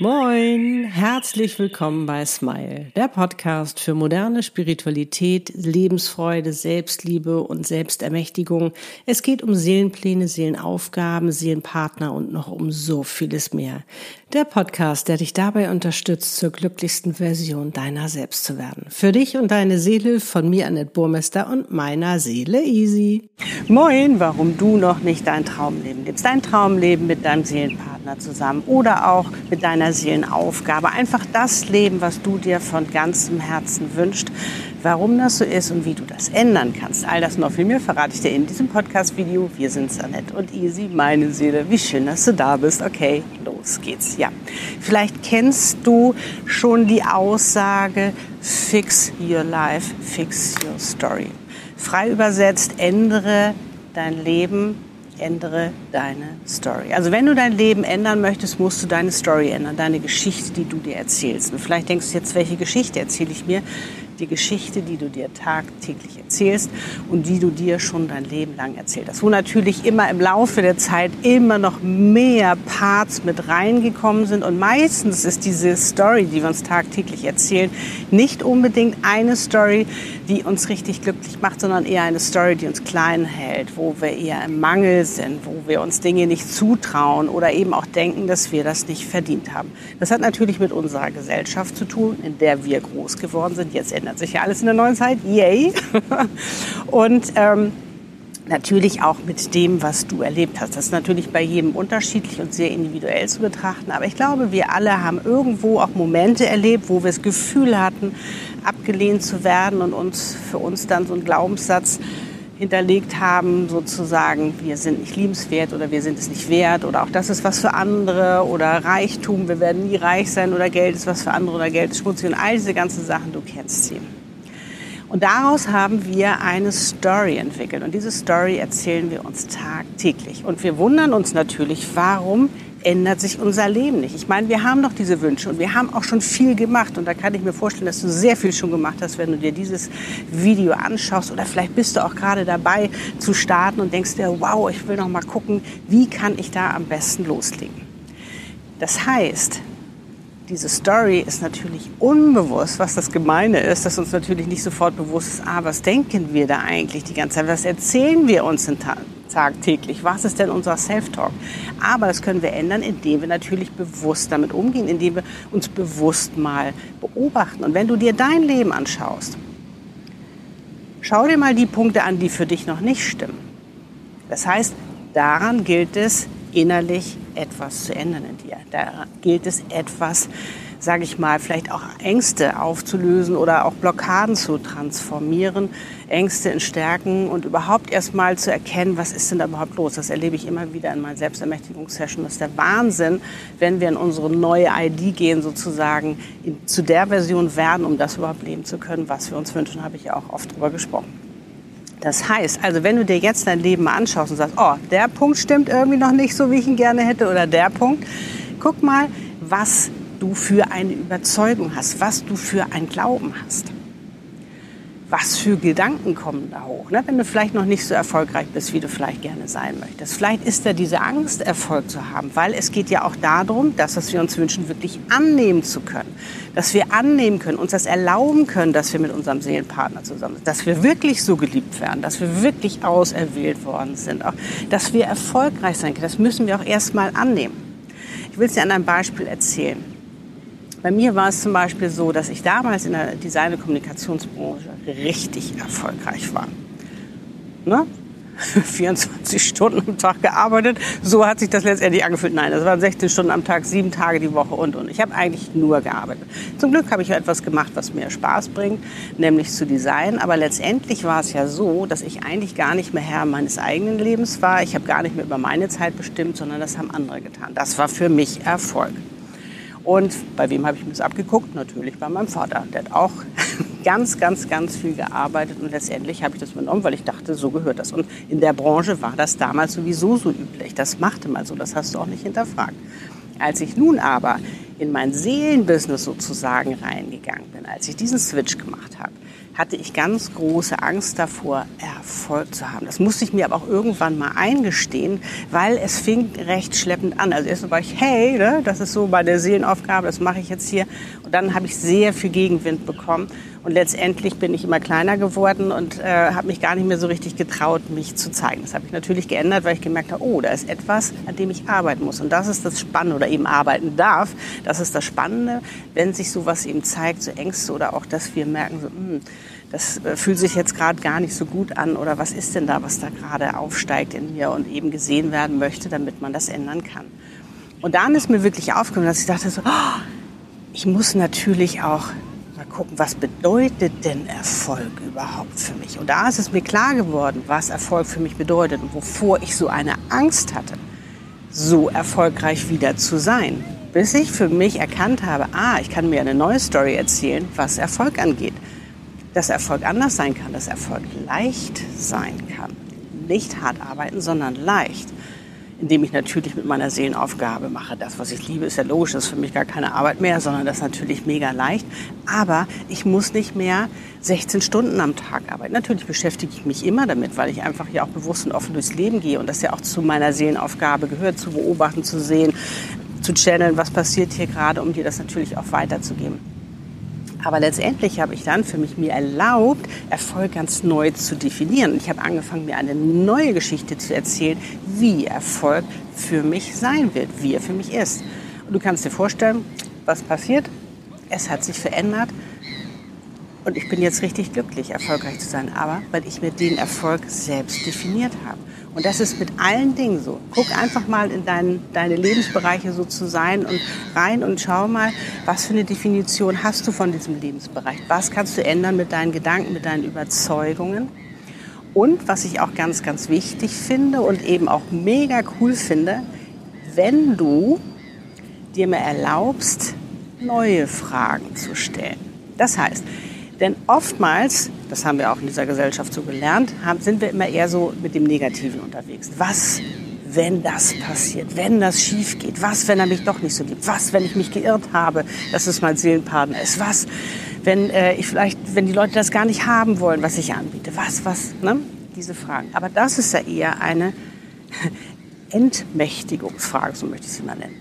Moin, herzlich willkommen bei Smile, der Podcast für moderne Spiritualität, Lebensfreude, Selbstliebe und Selbstermächtigung. Es geht um Seelenpläne, Seelenaufgaben, Seelenpartner und noch um so vieles mehr. Der Podcast, der dich dabei unterstützt, zur glücklichsten Version deiner selbst zu werden. Für dich und deine Seele von mir, Annette Burmester und meiner Seele Easy. Moin, warum du noch nicht dein Traumleben lebst. Dein Traumleben mit deinem Seelenpartner zusammen oder auch mit deiner Seelenaufgabe. Einfach das Leben, was du dir von ganzem Herzen wünschst. Warum das so ist und wie du das ändern kannst. All das noch viel mehr verrate ich dir in diesem Podcast-Video. Wir sind Annette und Easy, meine Seele. Wie schön, dass du da bist. Okay, los geht's. Ja, vielleicht kennst du schon die Aussage, fix your life, fix your story. Frei übersetzt, ändere dein Leben, ändere deine Story. Also wenn du dein Leben ändern möchtest, musst du deine Story ändern, deine Geschichte, die du dir erzählst. Und vielleicht denkst du jetzt, welche Geschichte erzähle ich mir? Die Geschichte, die du dir tagtäglich erzählst und die du dir schon dein Leben lang erzählt hast. Wo natürlich immer im Laufe der Zeit immer noch mehr Parts mit reingekommen sind und meistens ist diese Story, die wir uns tagtäglich erzählen, nicht unbedingt eine Story, die uns richtig glücklich macht, sondern eher eine Story, die uns klein hält, wo wir eher im Mangel sind, wo wir uns Dinge nicht zutrauen oder eben auch denken, dass wir das nicht verdient haben. Das hat natürlich mit unserer Gesellschaft zu tun, in der wir groß geworden sind. Jetzt ändert sich ja alles in der neuen Zeit. Yay! Und ähm, natürlich auch mit dem, was du erlebt hast. Das ist natürlich bei jedem unterschiedlich und sehr individuell zu betrachten. Aber ich glaube, wir alle haben irgendwo auch Momente erlebt, wo wir das Gefühl hatten, abgelehnt zu werden und uns für uns dann so ein Glaubenssatz hinterlegt haben, sozusagen, wir sind nicht liebenswert oder wir sind es nicht wert oder auch das ist was für andere oder Reichtum, wir werden nie reich sein oder Geld ist was für andere oder Geld ist schmutzig und all diese ganzen Sachen, du kennst sie. Und daraus haben wir eine Story entwickelt und diese Story erzählen wir uns tagtäglich und wir wundern uns natürlich, warum ändert sich unser Leben nicht. Ich meine, wir haben doch diese Wünsche und wir haben auch schon viel gemacht. Und da kann ich mir vorstellen, dass du sehr viel schon gemacht hast, wenn du dir dieses Video anschaust. Oder vielleicht bist du auch gerade dabei zu starten und denkst dir, wow, ich will noch mal gucken, wie kann ich da am besten loslegen. Das heißt, diese Story ist natürlich unbewusst, was das Gemeine ist, dass uns natürlich nicht sofort bewusst ist, ah, was denken wir da eigentlich die ganze Zeit, was erzählen wir uns in tagtäglich, was ist denn unser Self-Talk? Aber das können wir ändern, indem wir natürlich bewusst damit umgehen, indem wir uns bewusst mal beobachten. Und wenn du dir dein Leben anschaust, schau dir mal die Punkte an, die für dich noch nicht stimmen. Das heißt, daran gilt es, innerlich etwas zu ändern in dir. Da gilt es etwas, sage ich mal, vielleicht auch Ängste aufzulösen oder auch Blockaden zu transformieren, Ängste in Stärken und überhaupt erst mal zu erkennen, was ist denn da überhaupt los. Das erlebe ich immer wieder in meinen Selbstermächtigungssessions. Das ist der Wahnsinn, wenn wir in unsere neue ID gehen, sozusagen in, zu der Version werden, um das überhaupt leben zu können, was wir uns wünschen, habe ich ja auch oft drüber gesprochen. Das heißt, also wenn du dir jetzt dein Leben mal anschaust und sagst, oh, der Punkt stimmt irgendwie noch nicht so, wie ich ihn gerne hätte, oder der Punkt, guck mal, was du für eine Überzeugung hast, was du für ein Glauben hast was für Gedanken kommen da hoch, ne? wenn du vielleicht noch nicht so erfolgreich bist, wie du vielleicht gerne sein möchtest. Vielleicht ist da diese Angst, Erfolg zu haben, weil es geht ja auch darum, das, was wir uns wünschen, wirklich annehmen zu können. Dass wir annehmen können, uns das erlauben können, dass wir mit unserem Seelenpartner zusammen sind, dass wir wirklich so geliebt werden, dass wir wirklich auserwählt worden sind, auch, dass wir erfolgreich sein können. Das müssen wir auch erstmal annehmen. Ich will es dir an einem Beispiel erzählen. Bei mir war es zum Beispiel so, dass ich damals in der Design- und Kommunikationsbranche richtig erfolgreich war. Ne? 24 Stunden am Tag gearbeitet. So hat sich das letztendlich angefühlt. Nein, das waren 16 Stunden am Tag, sieben Tage die Woche und und. Ich habe eigentlich nur gearbeitet. Zum Glück habe ich etwas gemacht, was mir Spaß bringt, nämlich zu designen. Aber letztendlich war es ja so, dass ich eigentlich gar nicht mehr Herr meines eigenen Lebens war. Ich habe gar nicht mehr über meine Zeit bestimmt, sondern das haben andere getan. Das war für mich Erfolg. Und bei wem habe ich mir das abgeguckt? Natürlich bei meinem Vater. Der hat auch ganz, ganz, ganz viel gearbeitet und letztendlich habe ich das übernommen, weil ich dachte, so gehört das. Und in der Branche war das damals sowieso so üblich. Das machte man so, das hast du auch nicht hinterfragt. Als ich nun aber in mein Seelenbusiness sozusagen reingegangen bin, als ich diesen Switch gemacht habe, hatte ich ganz große Angst davor, Erfolg zu haben. Das musste ich mir aber auch irgendwann mal eingestehen, weil es fing recht schleppend an. Also erst war ich, hey, ne, das ist so meine Seelenaufgabe, das mache ich jetzt hier. Und dann habe ich sehr viel Gegenwind bekommen. Und letztendlich bin ich immer kleiner geworden und äh, habe mich gar nicht mehr so richtig getraut, mich zu zeigen. Das habe ich natürlich geändert, weil ich gemerkt habe, oh, da ist etwas, an dem ich arbeiten muss. Und das ist das Spannende oder eben arbeiten darf. Das ist das Spannende, wenn sich sowas eben zeigt, so Ängste oder auch, dass wir merken, so, mh, hm, das äh, fühlt sich jetzt gerade gar nicht so gut an oder was ist denn da, was da gerade aufsteigt in mir und eben gesehen werden möchte, damit man das ändern kann. Und dann ist mir wirklich aufgekommen, dass ich dachte so, oh, ich muss natürlich auch gucken, was bedeutet denn Erfolg überhaupt für mich? Und da ist es mir klar geworden, was Erfolg für mich bedeutet und wovor ich so eine Angst hatte, so erfolgreich wieder zu sein. Bis ich für mich erkannt habe, ah, ich kann mir eine neue Story erzählen, was Erfolg angeht. Dass Erfolg anders sein kann, dass Erfolg leicht sein kann. Nicht hart arbeiten, sondern leicht indem ich natürlich mit meiner Seelenaufgabe mache. Das, was ich liebe, ist ja logisch, das ist für mich gar keine Arbeit mehr, sondern das ist natürlich mega leicht. Aber ich muss nicht mehr 16 Stunden am Tag arbeiten. Natürlich beschäftige ich mich immer damit, weil ich einfach ja auch bewusst und offen durchs Leben gehe und das ja auch zu meiner Seelenaufgabe gehört, zu beobachten, zu sehen, zu channeln, was passiert hier gerade, um dir das natürlich auch weiterzugeben. Aber letztendlich habe ich dann für mich mir erlaubt, Erfolg ganz neu zu definieren. Ich habe angefangen, mir eine neue Geschichte zu erzählen, wie Erfolg für mich sein wird, wie er für mich ist. Und du kannst dir vorstellen, was passiert. Es hat sich verändert. Und ich bin jetzt richtig glücklich, erfolgreich zu sein. Aber weil ich mir den Erfolg selbst definiert habe. Und das ist mit allen Dingen so. Guck einfach mal in dein, deine Lebensbereiche so zu sein und rein und schau mal, was für eine Definition hast du von diesem Lebensbereich? Was kannst du ändern mit deinen Gedanken, mit deinen Überzeugungen? Und was ich auch ganz, ganz wichtig finde und eben auch mega cool finde, wenn du dir mal erlaubst, neue Fragen zu stellen. Das heißt, denn oftmals, das haben wir auch in dieser Gesellschaft so gelernt, haben, sind wir immer eher so mit dem Negativen unterwegs. Was, wenn das passiert? Wenn das schief geht? Was, wenn er mich doch nicht so liebt? Was, wenn ich mich geirrt habe, dass es mein Seelenpartner ist? Was, wenn äh, ich vielleicht, wenn die Leute das gar nicht haben wollen, was ich anbiete? Was, was, ne? Diese Fragen. Aber das ist ja eher eine Entmächtigungsfrage, so möchte ich sie mal nennen.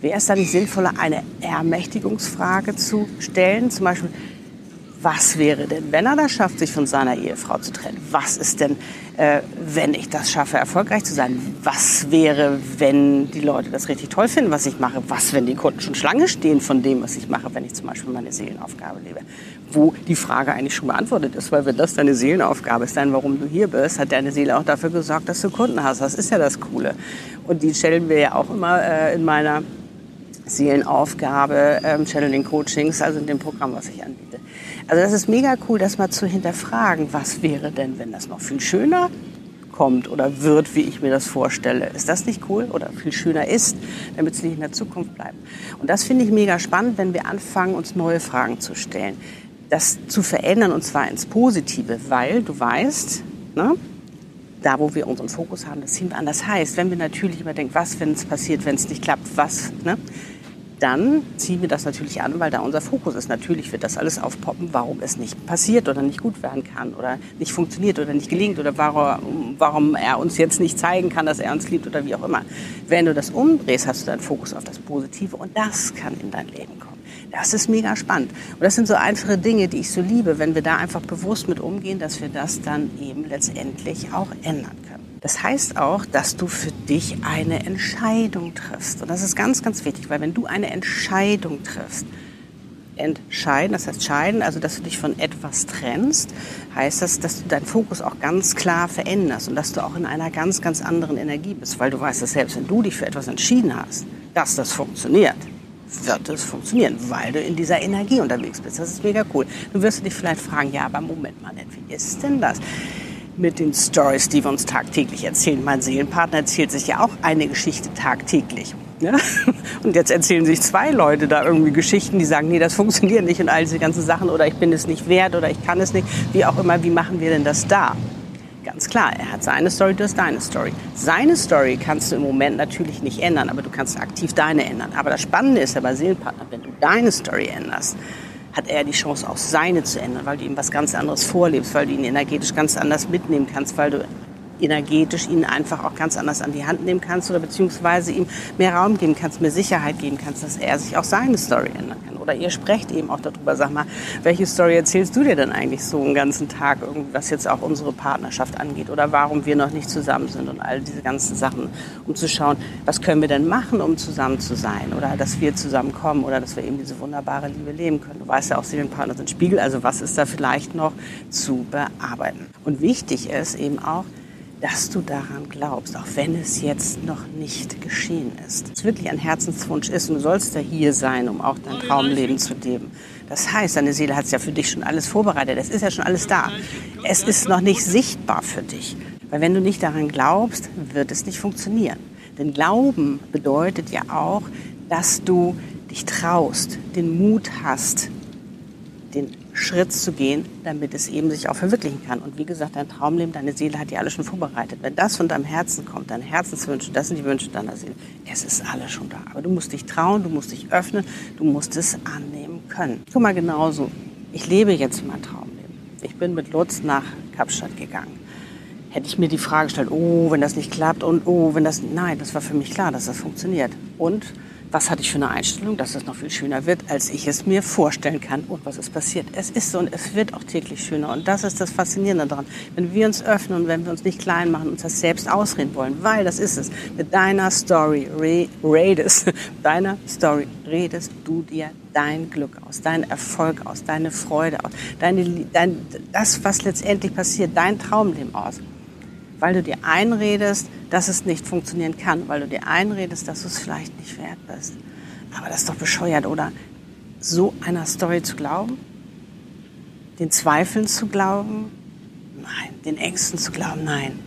Wäre es dann sinnvoller, eine Ermächtigungsfrage zu stellen? Zum Beispiel, was wäre denn, wenn er das schafft, sich von seiner Ehefrau zu trennen? Was ist denn, äh, wenn ich das schaffe, erfolgreich zu sein? Was wäre, wenn die Leute das richtig toll finden, was ich mache? Was, wenn die Kunden schon Schlange stehen von dem, was ich mache, wenn ich zum Beispiel meine Seelenaufgabe lebe? Wo die Frage eigentlich schon beantwortet ist, weil wenn das deine Seelenaufgabe ist, dann warum du hier bist, hat deine Seele auch dafür gesorgt, dass du Kunden hast. Das ist ja das Coole. Und die stellen wir ja auch immer äh, in meiner Seelenaufgabe, ähm, Channeling Coachings, also in dem Programm, was ich anbiete. Also das ist mega cool, das mal zu hinterfragen. Was wäre denn, wenn das noch viel schöner kommt oder wird, wie ich mir das vorstelle? Ist das nicht cool oder viel schöner ist, damit es nicht in der Zukunft bleibt? Und das finde ich mega spannend, wenn wir anfangen, uns neue Fragen zu stellen. Das zu verändern und zwar ins Positive, weil du weißt, ne, da wo wir unseren Fokus haben, das ziehen wir an. Das heißt, wenn wir natürlich immer denken, was, wenn es passiert, wenn es nicht klappt, was, ne, dann ziehen wir das natürlich an, weil da unser Fokus ist. Natürlich wird das alles aufpoppen, warum es nicht passiert oder nicht gut werden kann oder nicht funktioniert oder nicht gelingt oder warum, warum er uns jetzt nicht zeigen kann, dass er uns liebt oder wie auch immer. Wenn du das umdrehst, hast du deinen Fokus auf das Positive und das kann in dein Leben kommen. Das ist mega spannend. Und das sind so einfache Dinge, die ich so liebe, wenn wir da einfach bewusst mit umgehen, dass wir das dann eben letztendlich auch ändern können. Das heißt auch, dass du für dich eine Entscheidung triffst. Und das ist ganz, ganz wichtig, weil wenn du eine Entscheidung triffst, entscheiden, das heißt scheiden, also dass du dich von etwas trennst, heißt das, dass du deinen Fokus auch ganz klar veränderst und dass du auch in einer ganz, ganz anderen Energie bist, weil du weißt, dass selbst wenn du dich für etwas entschieden hast, dass das funktioniert, wird es funktionieren, weil du in dieser Energie unterwegs bist. Das ist mega cool. Du wirst dich vielleicht fragen, ja, aber Moment mal, wie ist denn das? Mit den Stories, die wir uns tagtäglich erzählen. Mein Seelenpartner erzählt sich ja auch eine Geschichte tagtäglich. Ne? Und jetzt erzählen sich zwei Leute da irgendwie Geschichten, die sagen, nee, das funktioniert nicht und all diese ganzen Sachen oder ich bin es nicht wert oder ich kann es nicht. Wie auch immer, wie machen wir denn das da? Ganz klar, er hat seine Story, du hast deine Story. Seine Story kannst du im Moment natürlich nicht ändern, aber du kannst aktiv deine ändern. Aber das Spannende ist ja bei Seelenpartner, wenn du deine Story änderst, hat er die Chance, auch seine zu ändern, weil du ihm was ganz anderes vorlebst, weil du ihn energetisch ganz anders mitnehmen kannst, weil du energetisch ihn einfach auch ganz anders an die Hand nehmen kannst oder beziehungsweise ihm mehr Raum geben kannst, mehr Sicherheit geben kannst, dass er sich auch seine Story ändern kann. Oder ihr sprecht eben auch darüber, sag mal, welche Story erzählst du dir denn eigentlich so einen ganzen Tag, was jetzt auch unsere Partnerschaft angeht oder warum wir noch nicht zusammen sind und all diese ganzen Sachen, um zu schauen, was können wir denn machen, um zusammen zu sein oder dass wir zusammenkommen oder dass wir eben diese wunderbare Liebe leben können. Du weißt ja auch, Seelenpartner sind Spiegel, also was ist da vielleicht noch zu bearbeiten. Und wichtig ist eben auch, dass du daran glaubst, auch wenn es jetzt noch nicht geschehen ist. Es wirklich ein Herzenswunsch ist und du sollst ja hier sein, um auch dein Traumleben zu leben. Das heißt, deine Seele hat es ja für dich schon alles vorbereitet. Es ist ja schon alles da. Es ist noch nicht sichtbar für dich. Weil wenn du nicht daran glaubst, wird es nicht funktionieren. Denn Glauben bedeutet ja auch, dass du dich traust, den Mut hast, den Schritt zu gehen, damit es eben sich auch verwirklichen kann. Und wie gesagt, dein Traumleben, deine Seele hat dir alles schon vorbereitet. Wenn das von deinem Herzen kommt, deine Herzenswünsche, das sind die Wünsche deiner Seele, es ist alles schon da. Aber du musst dich trauen, du musst dich öffnen, du musst es annehmen können. Guck mal genauso. Ich lebe jetzt mein Traumleben. Ich bin mit Lutz nach Kapstadt gegangen. Hätte ich mir die Frage gestellt, oh, wenn das nicht klappt und oh, wenn das, nein, das war für mich klar, dass das funktioniert. Und was hatte ich für eine Einstellung, dass es noch viel schöner wird, als ich es mir vorstellen kann. Und was ist passiert? Es ist so und es wird auch täglich schöner. Und das ist das Faszinierende daran. Wenn wir uns öffnen und wenn wir uns nicht klein machen, uns das selbst ausreden wollen, weil das ist es. Mit deiner Story re redest, deiner Story redest du dir dein Glück aus, dein Erfolg aus, deine Freude aus, deine, dein, das, was letztendlich passiert, dein Traumleben aus weil du dir einredest, dass es nicht funktionieren kann, weil du dir einredest, dass du es vielleicht nicht wert bist. Aber das ist doch bescheuert, oder? So einer Story zu glauben? Den Zweifeln zu glauben? Nein. Den Ängsten zu glauben? Nein.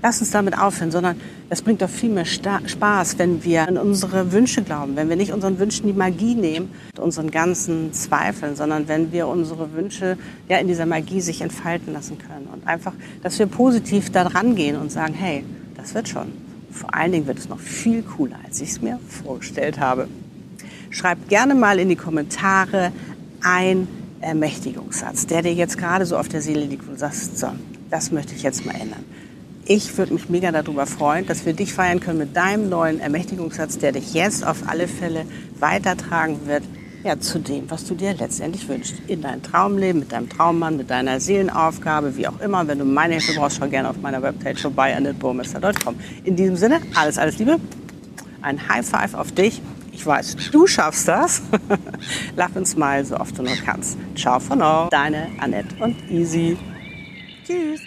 Lass uns damit aufhören, sondern es bringt doch viel mehr Spaß, wenn wir an unsere Wünsche glauben, wenn wir nicht unseren Wünschen die Magie nehmen, unseren ganzen Zweifeln, sondern wenn wir unsere Wünsche ja in dieser Magie sich entfalten lassen können und einfach, dass wir positiv da dran gehen und sagen, hey, das wird schon. Vor allen Dingen wird es noch viel cooler, als ich es mir vorgestellt habe. Schreib gerne mal in die Kommentare ein Ermächtigungssatz, der dir jetzt gerade so auf der Seele liegt und sagst, so, das möchte ich jetzt mal ändern. Ich würde mich mega darüber freuen, dass wir dich feiern können mit deinem neuen Ermächtigungssatz, der dich jetzt auf alle Fälle weitertragen wird, ja, zu dem, was du dir letztendlich wünschst. In dein Traumleben, mit deinem Traummann, mit deiner Seelenaufgabe, wie auch immer. Wenn du meine Hilfe brauchst, schau gerne auf meiner Webpage vorbei, annetburmester.com. In diesem Sinne, alles, alles Liebe. Ein High Five auf dich. Ich weiß, du schaffst das. Lach und smile, so oft du nur kannst. Ciao von now. Deine Annette und Easy. Tschüss.